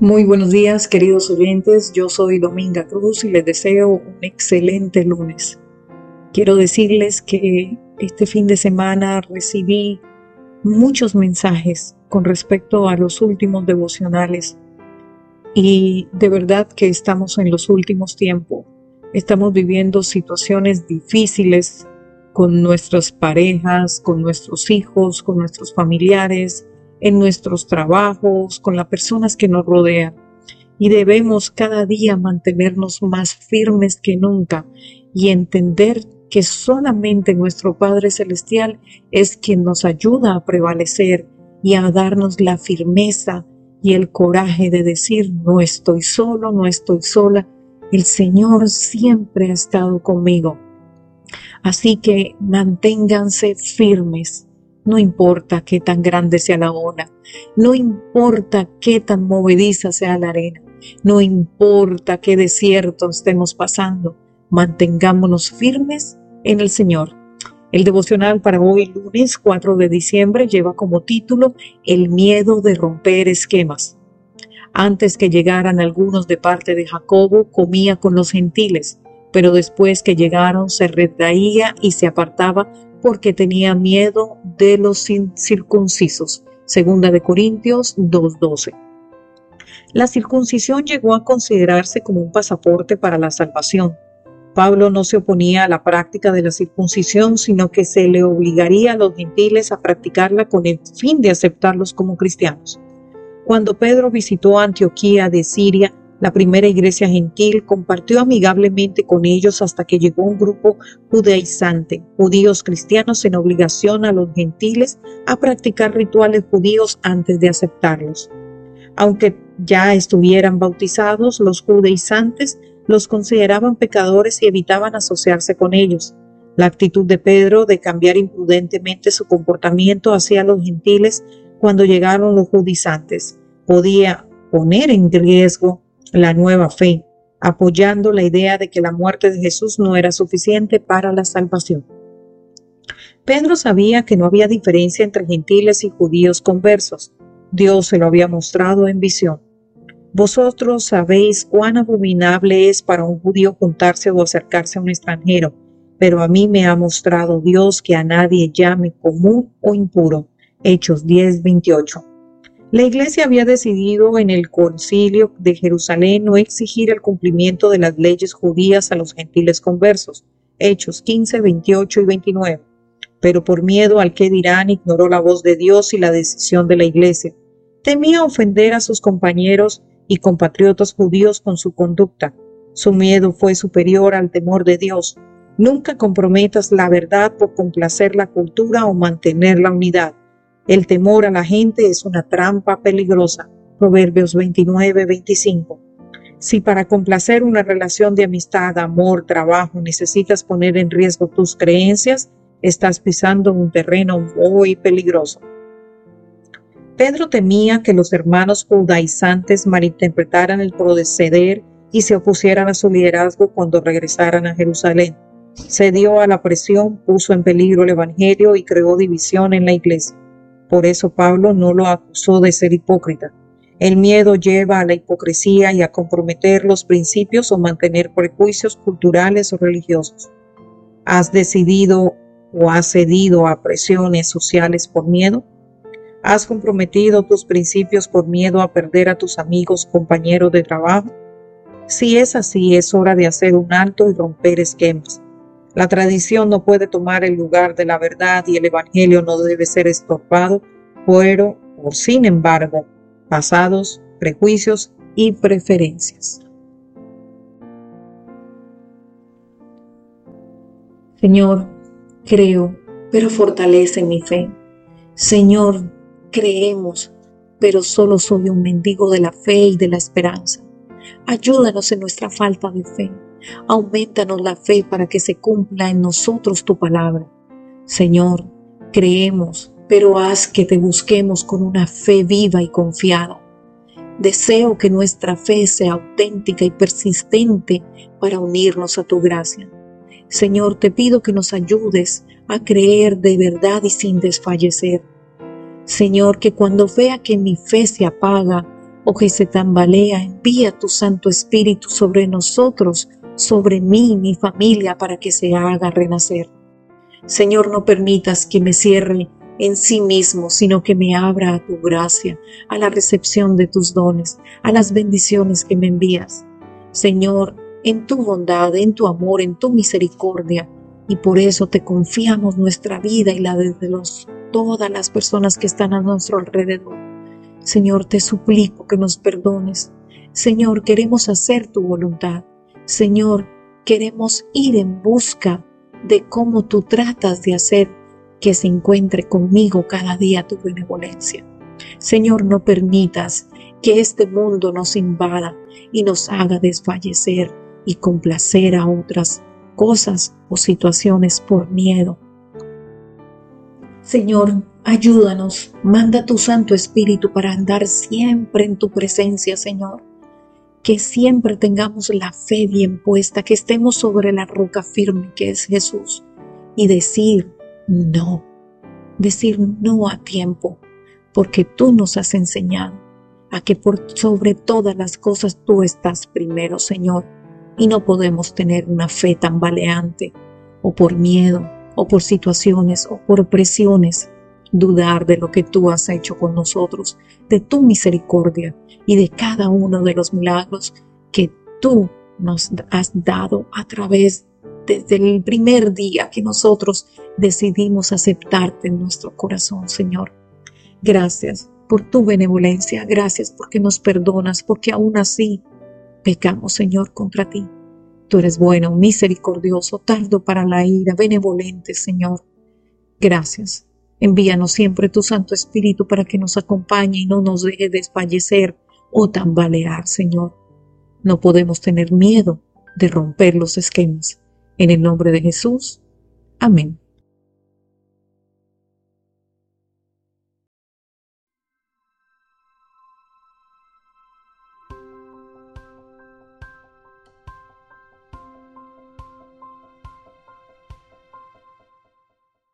Muy buenos días, queridos oyentes. Yo soy Dominga Cruz y les deseo un excelente lunes. Quiero decirles que este fin de semana recibí muchos mensajes con respecto a los últimos devocionales y de verdad que estamos en los últimos tiempos. Estamos viviendo situaciones difíciles con nuestras parejas, con nuestros hijos, con nuestros familiares, en nuestros trabajos, con las personas que nos rodean. Y debemos cada día mantenernos más firmes que nunca y entender que solamente nuestro Padre Celestial es quien nos ayuda a prevalecer y a darnos la firmeza y el coraje de decir, no estoy solo, no estoy sola, el Señor siempre ha estado conmigo. Así que manténganse firmes, no importa qué tan grande sea la ola, no importa qué tan movediza sea la arena, no importa qué desierto estemos pasando, mantengámonos firmes en el Señor. El devocional para hoy, lunes 4 de diciembre, lleva como título El miedo de romper esquemas. Antes que llegaran algunos de parte de Jacobo, comía con los gentiles, pero después que llegaron se retraía y se apartaba porque tenía miedo de los circuncisos. Segunda de Corintios 2.12. La circuncisión llegó a considerarse como un pasaporte para la salvación. Pablo no se oponía a la práctica de la circuncisión, sino que se le obligaría a los gentiles a practicarla con el fin de aceptarlos como cristianos. Cuando Pedro visitó Antioquía de Siria, la primera iglesia gentil compartió amigablemente con ellos hasta que llegó un grupo judaizante, judíos cristianos en obligación a los gentiles a practicar rituales judíos antes de aceptarlos. Aunque ya estuvieran bautizados, los judaizantes los consideraban pecadores y evitaban asociarse con ellos. La actitud de Pedro de cambiar imprudentemente su comportamiento hacia los gentiles cuando llegaron los judizantes podía poner en riesgo la nueva fe, apoyando la idea de que la muerte de Jesús no era suficiente para la salvación. Pedro sabía que no había diferencia entre gentiles y judíos conversos. Dios se lo había mostrado en visión. Vosotros sabéis cuán abominable es para un judío juntarse o acercarse a un extranjero, pero a mí me ha mostrado Dios que a nadie llame común o impuro. Hechos 10:28. La Iglesia había decidido en el concilio de Jerusalén no exigir el cumplimiento de las leyes judías a los gentiles conversos, Hechos 15, 28 y 29. Pero por miedo al que dirán, ignoró la voz de Dios y la decisión de la Iglesia. Temía ofender a sus compañeros y compatriotas judíos con su conducta. Su miedo fue superior al temor de Dios. Nunca comprometas la verdad por complacer la cultura o mantener la unidad. El temor a la gente es una trampa peligrosa. Proverbios 29, 25. Si para complacer una relación de amistad, amor, trabajo necesitas poner en riesgo tus creencias, estás pisando un terreno muy peligroso. Pedro temía que los hermanos judaizantes malinterpretaran el proceder y se opusieran a su liderazgo cuando regresaran a Jerusalén. Cedió a la presión, puso en peligro el Evangelio y creó división en la iglesia. Por eso Pablo no lo acusó de ser hipócrita. El miedo lleva a la hipocresía y a comprometer los principios o mantener prejuicios culturales o religiosos. ¿Has decidido o has cedido a presiones sociales por miedo? ¿Has comprometido tus principios por miedo a perder a tus amigos, compañeros de trabajo? Si es así, es hora de hacer un alto y romper esquemas. La tradición no puede tomar el lugar de la verdad y el Evangelio no debe ser estorbado, pero, por sin embargo, pasados, prejuicios y preferencias. Señor, creo, pero fortalece mi fe. Señor, creemos, pero solo soy un mendigo de la fe y de la esperanza. Ayúdanos en nuestra falta de fe Aumentanos la fe para que se cumpla en nosotros tu palabra. Señor, creemos, pero haz que te busquemos con una fe viva y confiada. Deseo que nuestra fe sea auténtica y persistente para unirnos a tu gracia. Señor, te pido que nos ayudes a creer de verdad y sin desfallecer. Señor, que cuando vea que mi fe se apaga, o que se tambalea, envía tu Santo Espíritu sobre nosotros, sobre mí y mi familia, para que se haga renacer. Señor, no permitas que me cierre en sí mismo, sino que me abra a tu gracia, a la recepción de tus dones, a las bendiciones que me envías. Señor, en tu bondad, en tu amor, en tu misericordia, y por eso te confiamos nuestra vida y la de los, todas las personas que están a nuestro alrededor. Señor, te suplico que nos perdones. Señor, queremos hacer tu voluntad. Señor, queremos ir en busca de cómo tú tratas de hacer que se encuentre conmigo cada día tu benevolencia. Señor, no permitas que este mundo nos invada y nos haga desfallecer y complacer a otras cosas o situaciones por miedo. Señor, ayúdanos, manda tu Santo Espíritu para andar siempre en tu presencia, Señor. Que siempre tengamos la fe bien puesta, que estemos sobre la roca firme que es Jesús y decir no, decir no a tiempo, porque tú nos has enseñado a que por sobre todas las cosas tú estás primero, Señor, y no podemos tener una fe tambaleante o por miedo o por situaciones o por presiones dudar de lo que tú has hecho con nosotros, de tu misericordia y de cada uno de los milagros que tú nos has dado a través desde el primer día que nosotros decidimos aceptarte en nuestro corazón, Señor. Gracias por tu benevolencia, gracias porque nos perdonas, porque aún así pecamos, Señor, contra ti. Tú eres bueno, misericordioso, tardo para la ira, benevolente, Señor. Gracias. Envíanos siempre tu Santo Espíritu para que nos acompañe y no nos deje desfallecer o tambalear, Señor. No podemos tener miedo de romper los esquemas. En el nombre de Jesús. Amén.